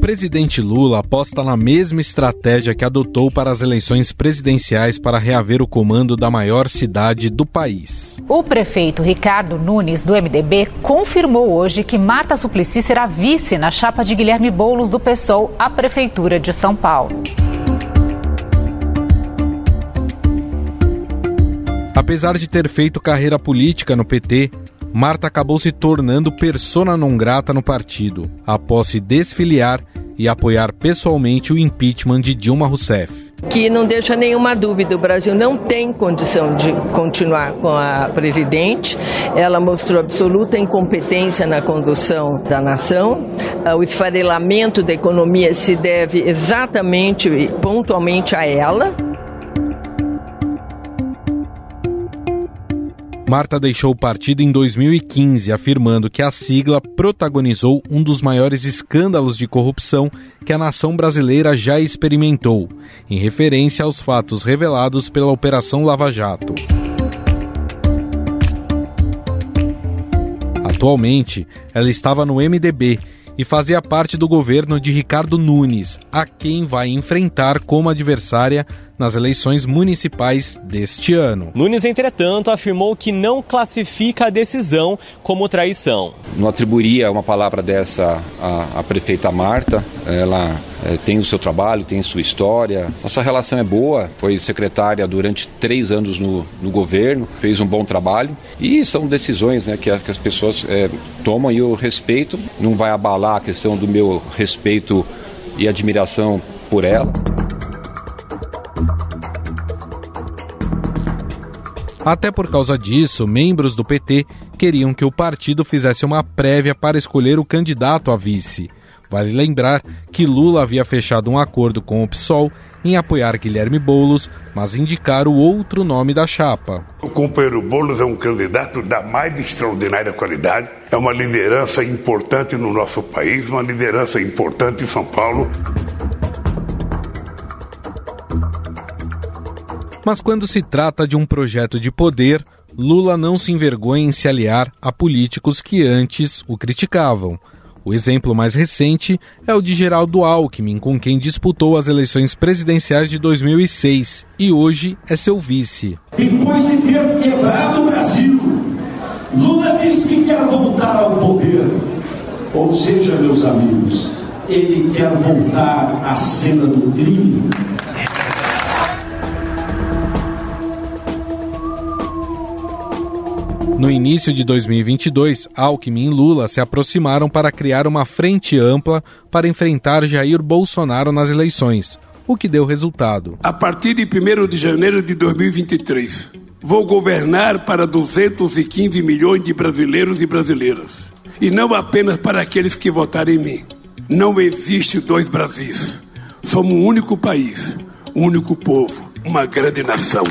presidente Lula aposta na mesma estratégia que adotou para as eleições presidenciais para reaver o comando da maior cidade do país. O prefeito Ricardo Nunes, do MDB, confirmou hoje que Marta Suplicy será vice na chapa de Guilherme Boulos do PSOL à Prefeitura de São Paulo. Apesar de ter feito carreira política no PT, Marta acabou se tornando persona non grata no partido, após se desfiliar e apoiar pessoalmente o impeachment de Dilma Rousseff. Que não deixa nenhuma dúvida, o Brasil não tem condição de continuar com a presidente. Ela mostrou absoluta incompetência na condução da nação. O esfarelamento da economia se deve exatamente e pontualmente a ela. Marta deixou o partido em 2015, afirmando que a sigla protagonizou um dos maiores escândalos de corrupção que a nação brasileira já experimentou, em referência aos fatos revelados pela Operação Lava Jato. Atualmente, ela estava no MDB e fazia parte do governo de Ricardo Nunes, a quem vai enfrentar como adversária nas eleições municipais deste ano. Nunes, entretanto, afirmou que não classifica a decisão como traição. Não atribuiria uma palavra dessa à, à prefeita Marta. Ela é, tem o seu trabalho, tem sua história. Nossa relação é boa, foi secretária durante três anos no, no governo, fez um bom trabalho e são decisões né, que, que, as pessoas é, tomam e eu respeito. Não vai abalar a questão do meu respeito e admiração por ela. Até por causa disso, membros do PT queriam que o partido fizesse uma prévia para escolher o candidato a vice. Vale lembrar que Lula havia fechado um acordo com o PSOL em apoiar Guilherme Boulos, mas indicar o outro nome da chapa. O companheiro Boulos é um candidato da mais extraordinária qualidade, é uma liderança importante no nosso país, uma liderança importante em São Paulo. Mas quando se trata de um projeto de poder, Lula não se envergonha em se aliar a políticos que antes o criticavam. O exemplo mais recente é o de Geraldo Alckmin, com quem disputou as eleições presidenciais de 2006 e hoje é seu vice. Depois de ter quebrado o Brasil, Lula diz que quer voltar ao poder. Ou seja, meus amigos, ele quer voltar à cena do crime. No início de 2022, Alckmin e Lula se aproximaram para criar uma frente ampla para enfrentar Jair Bolsonaro nas eleições, o que deu resultado. A partir de 1 de janeiro de 2023, vou governar para 215 milhões de brasileiros e brasileiras, e não apenas para aqueles que votarem em mim. Não existe dois Brasis. Somos um único país, um único povo, uma grande nação.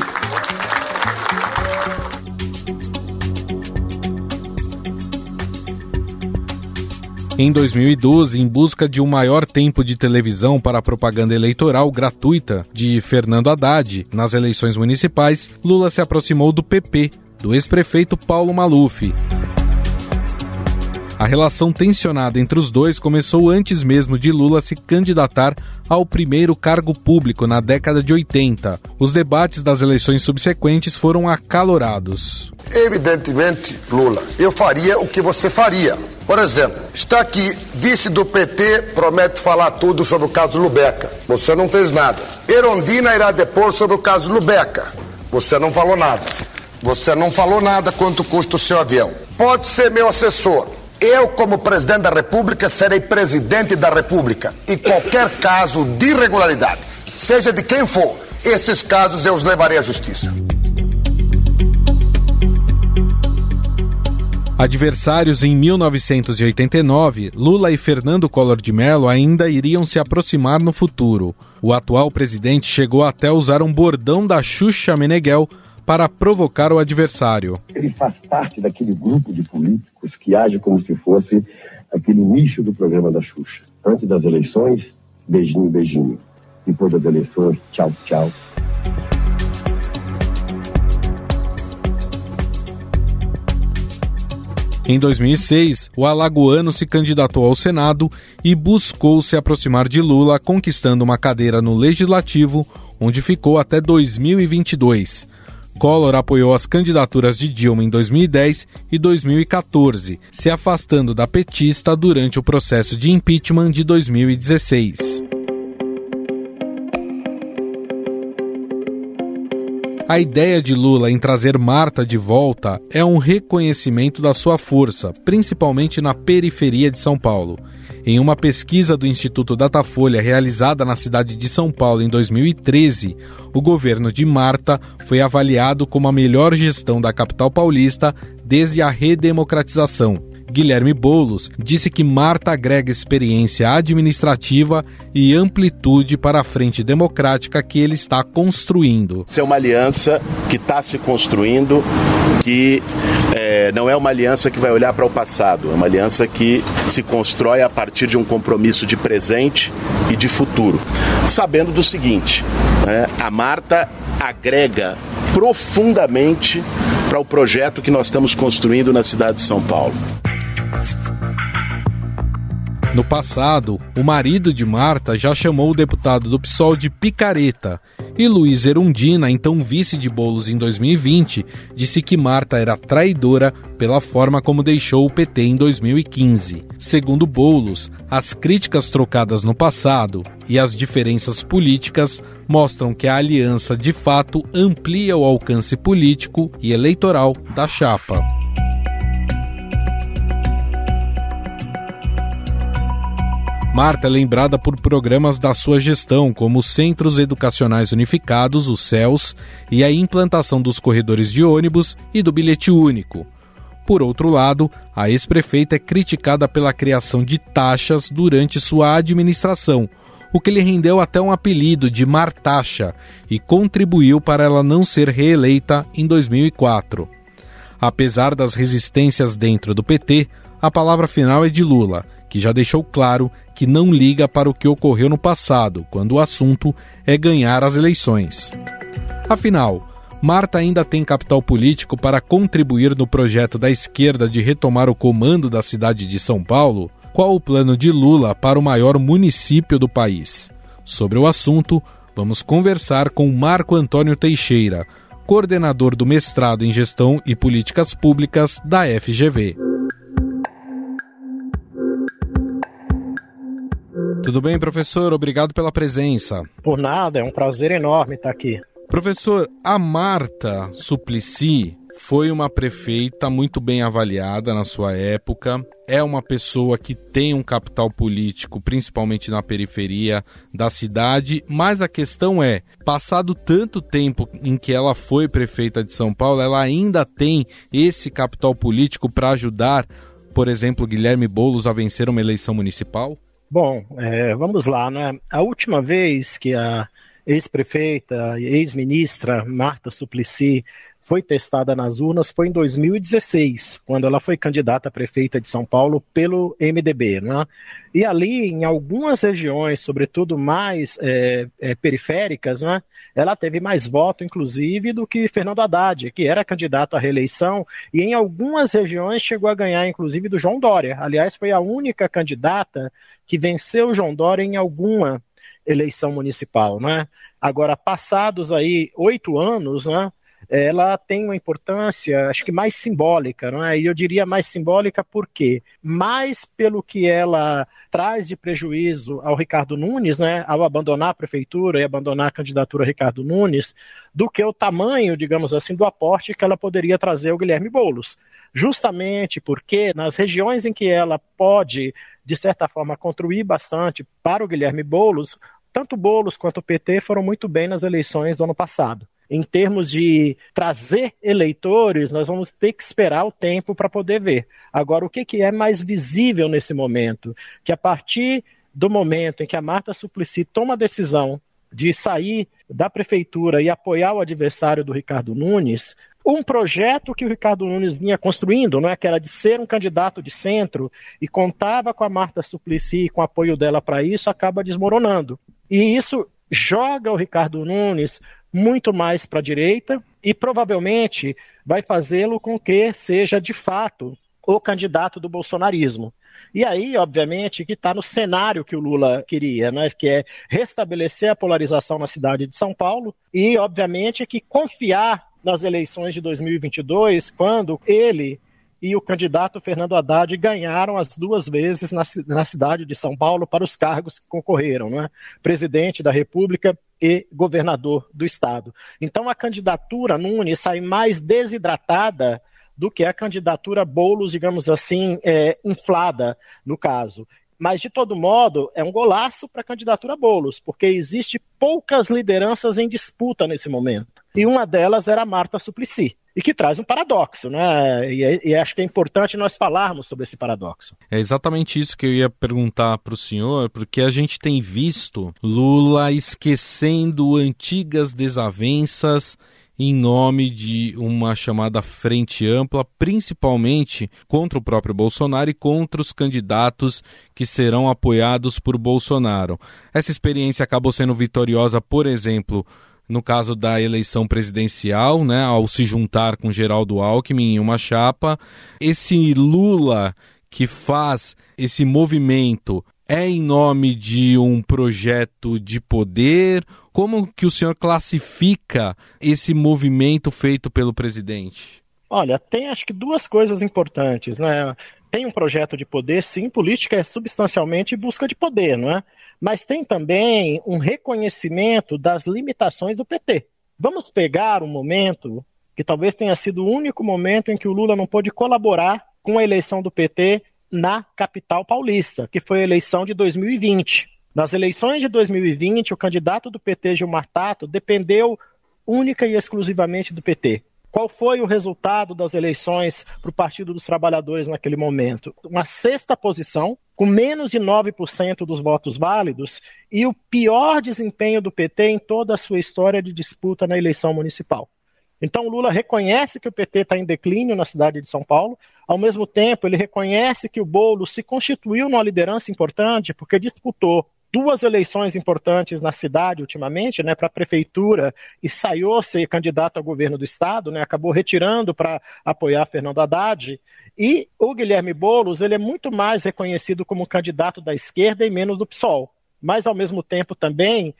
Em 2012, em busca de um maior tempo de televisão para a propaganda eleitoral gratuita de Fernando Haddad nas eleições municipais, Lula se aproximou do PP, do ex-prefeito Paulo Maluf. A relação tensionada entre os dois começou antes mesmo de Lula se candidatar ao primeiro cargo público na década de 80. Os debates das eleições subsequentes foram acalorados. Evidentemente, Lula, eu faria o que você faria. Por exemplo, está aqui, vice do PT promete falar tudo sobre o caso Lubeca. Você não fez nada. Erondina irá depor sobre o caso Lubeca. Você não falou nada. Você não falou nada quanto custa o seu avião. Pode ser meu assessor. Eu, como presidente da República, serei presidente da República. E qualquer caso de irregularidade, seja de quem for, esses casos eu os levarei à justiça. Adversários em 1989, Lula e Fernando Collor de Mello ainda iriam se aproximar no futuro. O atual presidente chegou até usar um bordão da Xuxa Meneghel para provocar o adversário. Ele faz parte daquele grupo de políticos que age como se fosse aquele início do programa da Xuxa. Antes das eleições, beijinho, beijinho. Depois das eleições, tchau, tchau. Em 2006, o alagoano se candidatou ao Senado e buscou se aproximar de Lula, conquistando uma cadeira no Legislativo, onde ficou até 2022. Collor apoiou as candidaturas de Dilma em 2010 e 2014, se afastando da petista durante o processo de impeachment de 2016. A ideia de Lula em trazer Marta de volta é um reconhecimento da sua força, principalmente na periferia de São Paulo. Em uma pesquisa do Instituto Datafolha realizada na cidade de São Paulo em 2013, o governo de Marta foi avaliado como a melhor gestão da capital paulista desde a redemocratização. Guilherme Boulos disse que Marta agrega experiência administrativa e amplitude para a frente democrática que ele está construindo. Isso é uma aliança que está se construindo, que é, não é uma aliança que vai olhar para o passado, é uma aliança que se constrói a partir de um compromisso de presente e de futuro. Sabendo do seguinte: né, a Marta agrega profundamente para o projeto que nós estamos construindo na cidade de São Paulo. No passado, o marido de Marta já chamou o deputado do PSOL de picareta e Luiz Erundina, então vice de Bolos em 2020, disse que Marta era traidora pela forma como deixou o PT em 2015. Segundo Bolos, as críticas trocadas no passado e as diferenças políticas mostram que a aliança de fato amplia o alcance político e eleitoral da chapa. Marta é lembrada por programas da sua gestão, como os Centros Educacionais Unificados, os CELS, e a implantação dos corredores de ônibus e do bilhete único. Por outro lado, a ex-prefeita é criticada pela criação de taxas durante sua administração, o que lhe rendeu até um apelido de Martaxa e contribuiu para ela não ser reeleita em 2004. Apesar das resistências dentro do PT, a palavra final é de Lula, que já deixou claro que não liga para o que ocorreu no passado, quando o assunto é ganhar as eleições. Afinal, Marta ainda tem capital político para contribuir no projeto da esquerda de retomar o comando da cidade de São Paulo? Qual o plano de Lula para o maior município do país? Sobre o assunto, vamos conversar com Marco Antônio Teixeira, coordenador do mestrado em Gestão e Políticas Públicas da FGV. Tudo bem, professor? Obrigado pela presença. Por nada, é um prazer enorme estar aqui. Professor, a Marta Suplicy foi uma prefeita muito bem avaliada na sua época. É uma pessoa que tem um capital político, principalmente na periferia da cidade. Mas a questão é: passado tanto tempo em que ela foi prefeita de São Paulo, ela ainda tem esse capital político para ajudar, por exemplo, Guilherme Boulos a vencer uma eleição municipal? Bom, é, vamos lá, né? A última vez que a ex-prefeita, ex-ministra Marta Suplicy foi testada nas urnas foi em 2016, quando ela foi candidata a prefeita de São Paulo pelo MDB. Né? E ali, em algumas regiões, sobretudo mais é, é, periféricas, né, ela teve mais voto, inclusive, do que Fernando Haddad, que era candidato à reeleição, e em algumas regiões chegou a ganhar, inclusive, do João Dória. Aliás, foi a única candidata que venceu o João Dória em alguma eleição municipal. Né? Agora, passados aí oito anos, né, ela tem uma importância, acho que mais simbólica, não é? E eu diria mais simbólica porque mais pelo que ela traz de prejuízo ao Ricardo Nunes, né, ao abandonar a prefeitura e abandonar a candidatura Ricardo Nunes, do que o tamanho, digamos assim, do aporte que ela poderia trazer ao Guilherme Boulos. Justamente porque nas regiões em que ela pode, de certa forma, contribuir bastante para o Guilherme Boulos, tanto Boulos quanto o PT foram muito bem nas eleições do ano passado em termos de trazer eleitores, nós vamos ter que esperar o tempo para poder ver. Agora, o que, que é mais visível nesse momento? Que a partir do momento em que a Marta Suplicy toma a decisão de sair da prefeitura e apoiar o adversário do Ricardo Nunes, um projeto que o Ricardo Nunes vinha construindo, não é? que era de ser um candidato de centro e contava com a Marta Suplicy e com o apoio dela para isso, acaba desmoronando. E isso joga o Ricardo Nunes muito mais para a direita e provavelmente vai fazê-lo com que seja de fato o candidato do bolsonarismo. E aí, obviamente, que está no cenário que o Lula queria, né? que é restabelecer a polarização na cidade de São Paulo e, obviamente, que confiar nas eleições de 2022, quando ele e o candidato Fernando Haddad ganharam as duas vezes na, na cidade de São Paulo para os cargos que concorreram, né? presidente da República e governador do estado. Então a candidatura Nunes sai mais desidratada do que a candidatura Boulos, digamos assim, é, inflada no caso. Mas, de todo modo, é um golaço para a candidatura Boulos, porque existe poucas lideranças em disputa nesse momento. E uma delas era a Marta Suplicy e que traz um paradoxo, né? E, e, acho que é importante nós falarmos sobre esse paradoxo. É exatamente isso que eu ia perguntar para o senhor, porque a gente tem visto Lula esquecendo antigas desavenças em nome de uma chamada frente ampla, principalmente contra o próprio Bolsonaro e contra os candidatos que serão apoiados por Bolsonaro. Essa experiência acabou sendo vitoriosa, por exemplo, no caso da eleição presidencial, né, ao se juntar com Geraldo Alckmin em uma chapa. Esse Lula que faz esse movimento é em nome de um projeto de poder? Como que o senhor classifica esse movimento feito pelo presidente? Olha, tem acho que duas coisas importantes, né? Tem um projeto de poder, sim, política é substancialmente busca de poder, não é? Mas tem também um reconhecimento das limitações do PT. Vamos pegar um momento que talvez tenha sido o único momento em que o Lula não pôde colaborar com a eleição do PT na capital paulista, que foi a eleição de 2020. Nas eleições de 2020, o candidato do PT, Gilmar Tato, dependeu única e exclusivamente do PT. Qual foi o resultado das eleições para o Partido dos Trabalhadores naquele momento? Uma sexta posição, com menos de 9% dos votos válidos, e o pior desempenho do PT em toda a sua história de disputa na eleição municipal. Então, Lula reconhece que o PT está em declínio na cidade de São Paulo, ao mesmo tempo, ele reconhece que o Boulos se constituiu numa liderança importante porque disputou duas eleições importantes na cidade ultimamente, né, para a prefeitura e saiu ser candidato a governo do estado, né, acabou retirando para apoiar Fernando Haddad. E o Guilherme Boulos, ele é muito mais reconhecido como candidato da esquerda e menos do PSOL. Mas ao mesmo tempo também,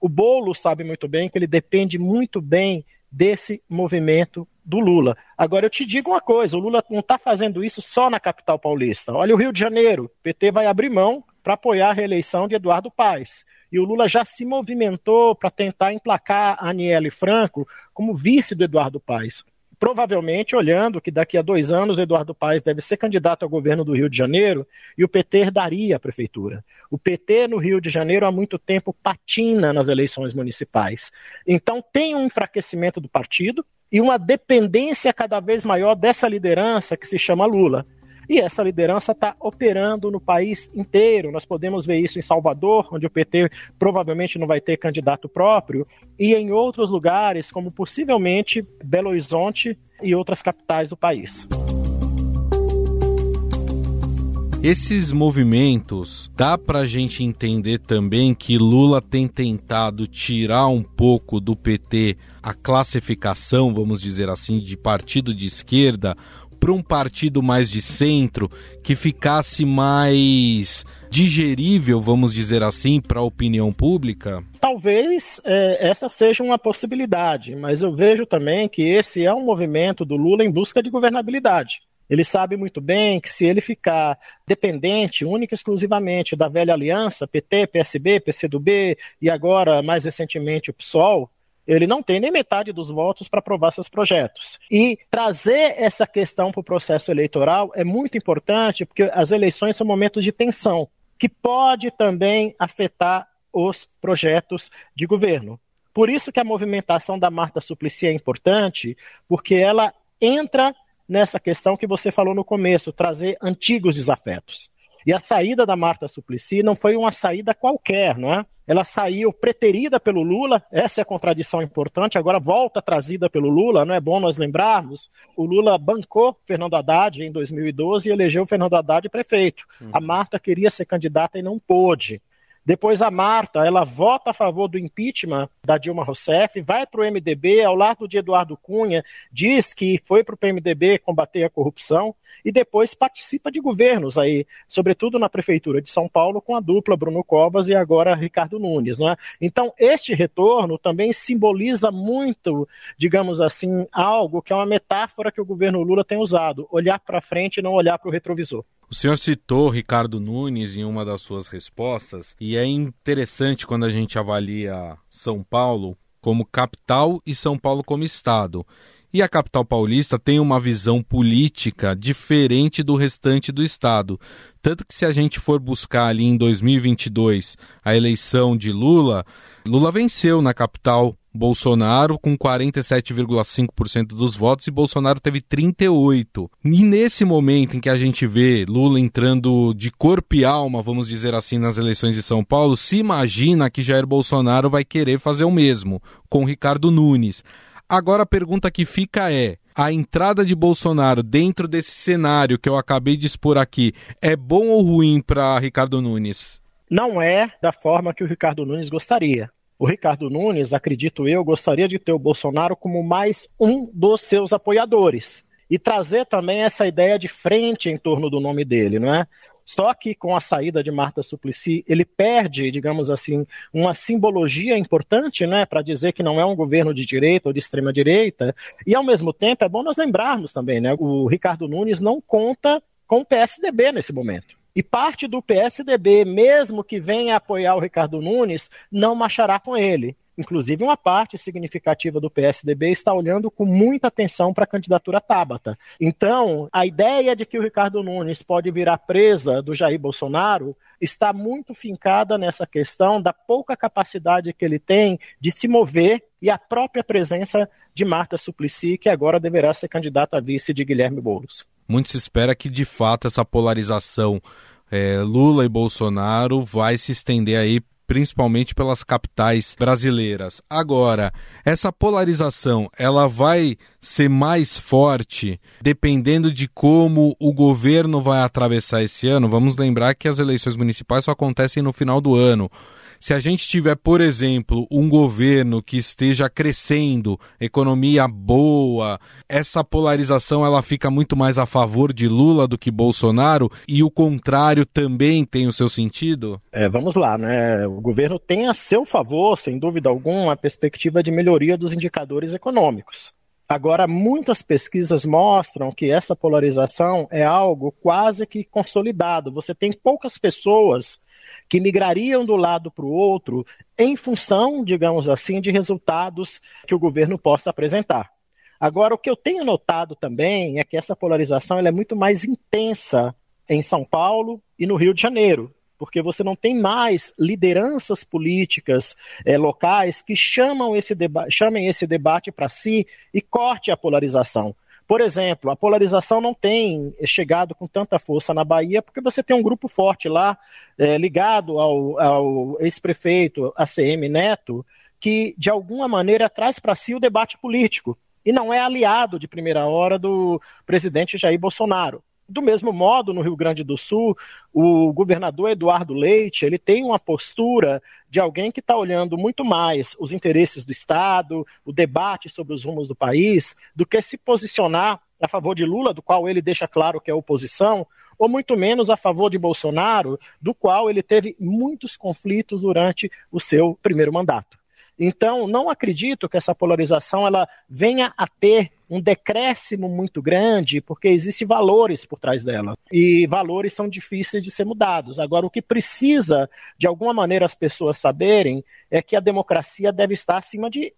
o Boulos sabe muito bem que ele depende muito bem desse movimento do Lula. Agora eu te digo uma coisa, o Lula não está fazendo isso só na capital paulista. Olha o Rio de Janeiro, o PT vai abrir mão para apoiar a reeleição de Eduardo Paes. E o Lula já se movimentou para tentar emplacar Aniele Franco como vice do Eduardo Paes. Provavelmente olhando que daqui a dois anos Eduardo Paes deve ser candidato ao governo do Rio de Janeiro e o PT herdaria a prefeitura. O PT no Rio de Janeiro há muito tempo patina nas eleições municipais. Então tem um enfraquecimento do partido e uma dependência cada vez maior dessa liderança que se chama Lula. E essa liderança está operando no país inteiro. Nós podemos ver isso em Salvador, onde o PT provavelmente não vai ter candidato próprio, e em outros lugares, como possivelmente Belo Horizonte e outras capitais do país. Esses movimentos, dá para a gente entender também que Lula tem tentado tirar um pouco do PT a classificação, vamos dizer assim, de partido de esquerda, para um partido mais de centro que ficasse mais digerível, vamos dizer assim, para a opinião pública? Talvez é, essa seja uma possibilidade, mas eu vejo também que esse é um movimento do Lula em busca de governabilidade. Ele sabe muito bem que se ele ficar dependente, única e exclusivamente da velha aliança, PT, PSB, PCdoB e agora, mais recentemente, o PSOL, ele não tem nem metade dos votos para aprovar seus projetos. E trazer essa questão para o processo eleitoral é muito importante, porque as eleições são momentos de tensão, que pode também afetar os projetos de governo. Por isso que a movimentação da Marta Suplicy é importante, porque ela entra nessa questão que você falou no começo, trazer antigos desafetos. E a saída da Marta Suplicy não foi uma saída qualquer, não é? Ela saiu preterida pelo Lula, essa é a contradição importante, agora volta trazida pelo Lula, não é bom nós lembrarmos. O Lula bancou Fernando Haddad em 2012 e elegeu Fernando Haddad prefeito. Uhum. A Marta queria ser candidata e não pôde. Depois a Marta, ela vota a favor do impeachment da Dilma Rousseff, vai para o MDB ao lado de Eduardo Cunha, diz que foi para o PMDB combater a corrupção e depois participa de governos aí, sobretudo na prefeitura de São Paulo com a dupla Bruno Covas e agora Ricardo Nunes, não é? Então este retorno também simboliza muito, digamos assim, algo que é uma metáfora que o governo Lula tem usado, olhar para frente e não olhar para o retrovisor. O senhor citou Ricardo Nunes em uma das suas respostas, e é interessante quando a gente avalia São Paulo como capital e São Paulo como estado. E a capital paulista tem uma visão política diferente do restante do estado. Tanto que se a gente for buscar ali em 2022 a eleição de Lula, Lula venceu na capital Bolsonaro com 47,5% dos votos e Bolsonaro teve 38. E nesse momento em que a gente vê Lula entrando de corpo e alma, vamos dizer assim, nas eleições de São Paulo, se imagina que Jair Bolsonaro vai querer fazer o mesmo com Ricardo Nunes. Agora a pergunta que fica é: a entrada de Bolsonaro dentro desse cenário que eu acabei de expor aqui é bom ou ruim para Ricardo Nunes? Não é da forma que o Ricardo Nunes gostaria. O Ricardo Nunes, acredito eu, gostaria de ter o Bolsonaro como mais um dos seus apoiadores e trazer também essa ideia de frente em torno do nome dele, não é? Só que com a saída de Marta Suplicy, ele perde, digamos assim, uma simbologia importante, né, para dizer que não é um governo de direita ou de extrema direita. E ao mesmo tempo é bom nós lembrarmos também, né, o Ricardo Nunes não conta com o PSDB nesse momento. E parte do PSDB, mesmo que venha apoiar o Ricardo Nunes, não marchará com ele. Inclusive, uma parte significativa do PSDB está olhando com muita atenção para a candidatura Tabata. Então, a ideia de que o Ricardo Nunes pode virar presa do Jair Bolsonaro está muito fincada nessa questão da pouca capacidade que ele tem de se mover e a própria presença de Marta Suplicy, que agora deverá ser candidata a vice de Guilherme Boulos. Muito se espera que, de fato, essa polarização é, Lula e Bolsonaro vai se estender aí principalmente pelas capitais brasileiras. Agora, essa polarização, ela vai ser mais forte dependendo de como o governo vai atravessar esse ano. Vamos lembrar que as eleições municipais só acontecem no final do ano. Se a gente tiver, por exemplo, um governo que esteja crescendo, economia boa, essa polarização ela fica muito mais a favor de Lula do que Bolsonaro e o contrário também tem o seu sentido? É, vamos lá, né? O governo tem a seu favor, sem dúvida alguma, a perspectiva de melhoria dos indicadores econômicos. Agora, muitas pesquisas mostram que essa polarização é algo quase que consolidado. Você tem poucas pessoas que migrariam do lado para o outro em função, digamos assim, de resultados que o governo possa apresentar. Agora, o que eu tenho notado também é que essa polarização é muito mais intensa em São Paulo e no Rio de Janeiro, porque você não tem mais lideranças políticas é, locais que chamam esse chamem esse debate para si e corte a polarização. Por exemplo, a polarização não tem chegado com tanta força na Bahia, porque você tem um grupo forte lá, é, ligado ao, ao ex-prefeito ACM Neto, que de alguma maneira traz para si o debate político e não é aliado de primeira hora do presidente Jair Bolsonaro. Do mesmo modo, no Rio Grande do Sul, o governador Eduardo Leite ele tem uma postura de alguém que está olhando muito mais os interesses do Estado, o debate sobre os rumos do país, do que se posicionar a favor de Lula, do qual ele deixa claro que é oposição, ou muito menos a favor de Bolsonaro, do qual ele teve muitos conflitos durante o seu primeiro mandato. Então, não acredito que essa polarização ela venha a ter um decréscimo muito grande, porque existem valores por trás dela. E valores são difíceis de ser mudados. Agora, o que precisa, de alguma maneira, as pessoas saberem é que a democracia deve estar acima de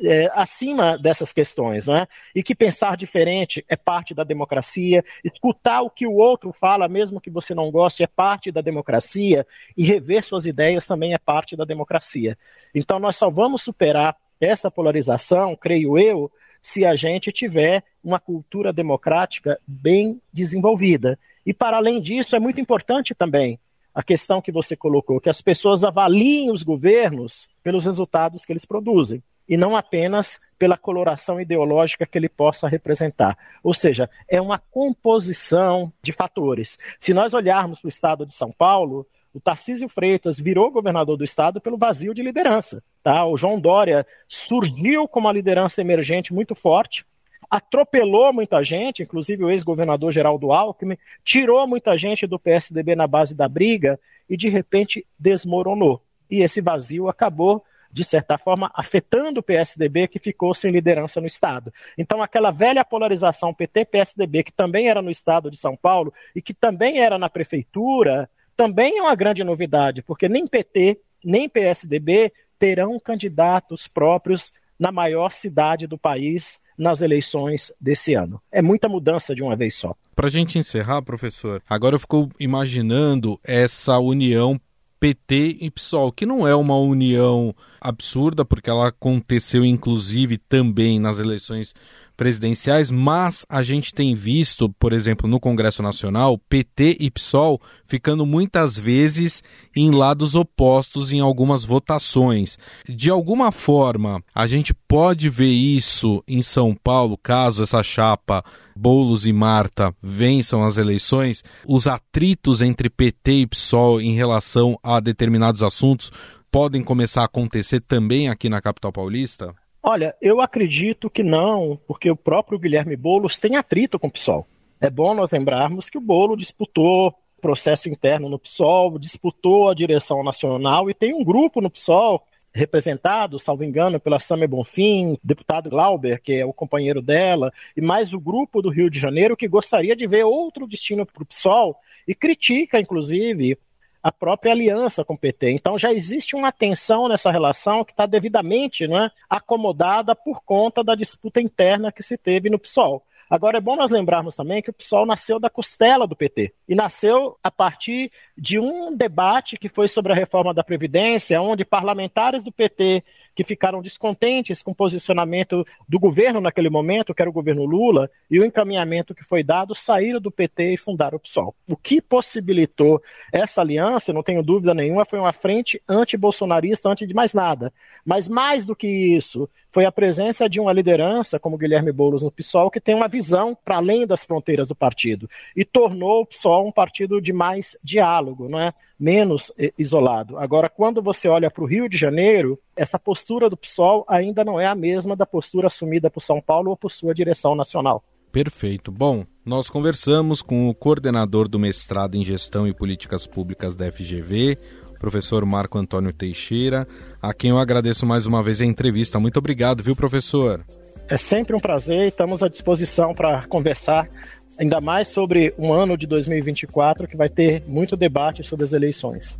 é, acima dessas questões, não é? E que pensar diferente é parte da democracia, escutar o que o outro fala, mesmo que você não goste, é parte da democracia, e rever suas ideias também é parte da democracia. Então, nós só vamos superar essa polarização, creio eu, se a gente tiver uma cultura democrática bem desenvolvida. E, para além disso, é muito importante também a questão que você colocou, que as pessoas avaliem os governos pelos resultados que eles produzem e não apenas pela coloração ideológica que ele possa representar. Ou seja, é uma composição de fatores. Se nós olharmos para o estado de São Paulo, O Tarcísio Freitas virou governador do estado pelo vazio de liderança. Tá? O João Dória surgiu com uma liderança emergente muito forte, atropelou muita gente, inclusive o ex-governador Geraldo Alckmin, tirou muita gente do PSDB na base da briga e de repente desmoronou. E esse vazio acabou de certa forma, afetando o PSDB, que ficou sem liderança no Estado. Então, aquela velha polarização PT-PSDB, que também era no Estado de São Paulo e que também era na Prefeitura, também é uma grande novidade, porque nem PT, nem PSDB terão candidatos próprios na maior cidade do país nas eleições desse ano. É muita mudança de uma vez só. Para a gente encerrar, professor, agora eu fico imaginando essa união PT e PSOL, que não é uma união absurda, porque ela aconteceu inclusive também nas eleições presidenciais, mas a gente tem visto, por exemplo, no Congresso Nacional, PT e PSOL ficando muitas vezes em lados opostos em algumas votações. De alguma forma, a gente pode ver isso em São Paulo, caso essa chapa Boulos e Marta vençam as eleições, os atritos entre PT e PSOL em relação a determinados assuntos podem começar a acontecer também aqui na capital paulista? Olha, eu acredito que não, porque o próprio Guilherme Boulos tem atrito com o PSOL. É bom nós lembrarmos que o Bolo disputou processo interno no PSOL, disputou a direção nacional e tem um grupo no PSOL representado, salvo engano, pela Samia Bonfim, deputado Glauber, que é o companheiro dela, e mais o grupo do Rio de Janeiro que gostaria de ver outro destino para o PSOL e critica, inclusive, a própria aliança com o PT. Então já existe uma tensão nessa relação que está devidamente né, acomodada por conta da disputa interna que se teve no PSOL. Agora é bom nós lembrarmos também que o PSOL nasceu da costela do PT e nasceu a partir de um debate que foi sobre a reforma da Previdência, onde parlamentares do PT que ficaram descontentes com o posicionamento do governo naquele momento, que era o governo Lula, e o encaminhamento que foi dado, saíram do PT e fundaram o PSOL. O que possibilitou essa aliança, não tenho dúvida nenhuma, foi uma frente anti-bolsonarista, antes de mais nada. Mas mais do que isso, foi a presença de uma liderança, como Guilherme Boulos no PSOL, que tem uma visão para além das fronteiras do partido e tornou o PSOL um partido de mais diálogo, não é? Menos eh, isolado. Agora, quando você olha para o Rio de Janeiro, essa postura do PSOL ainda não é a mesma da postura assumida por São Paulo ou por sua direção nacional. Perfeito. Bom, nós conversamos com o coordenador do mestrado em Gestão e Políticas Públicas da FGV, professor Marco Antônio Teixeira, a quem eu agradeço mais uma vez a entrevista. Muito obrigado, viu, professor? É sempre um prazer e estamos à disposição para conversar, ainda mais sobre um ano de 2024 que vai ter muito debate sobre as eleições.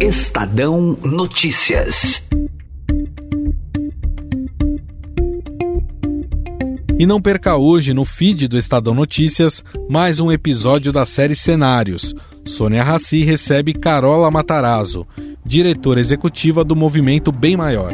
Estadão Notícias. E não perca hoje no feed do Estadão Notícias mais um episódio da série Cenários. Sônia Raci recebe Carola Matarazzo, diretora executiva do movimento Bem Maior.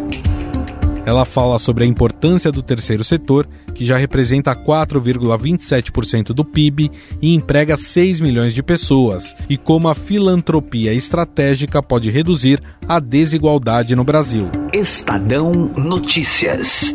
Ela fala sobre a importância do terceiro setor, que já representa 4,27% do PIB e emprega 6 milhões de pessoas, e como a filantropia estratégica pode reduzir a desigualdade no Brasil. Estadão Notícias.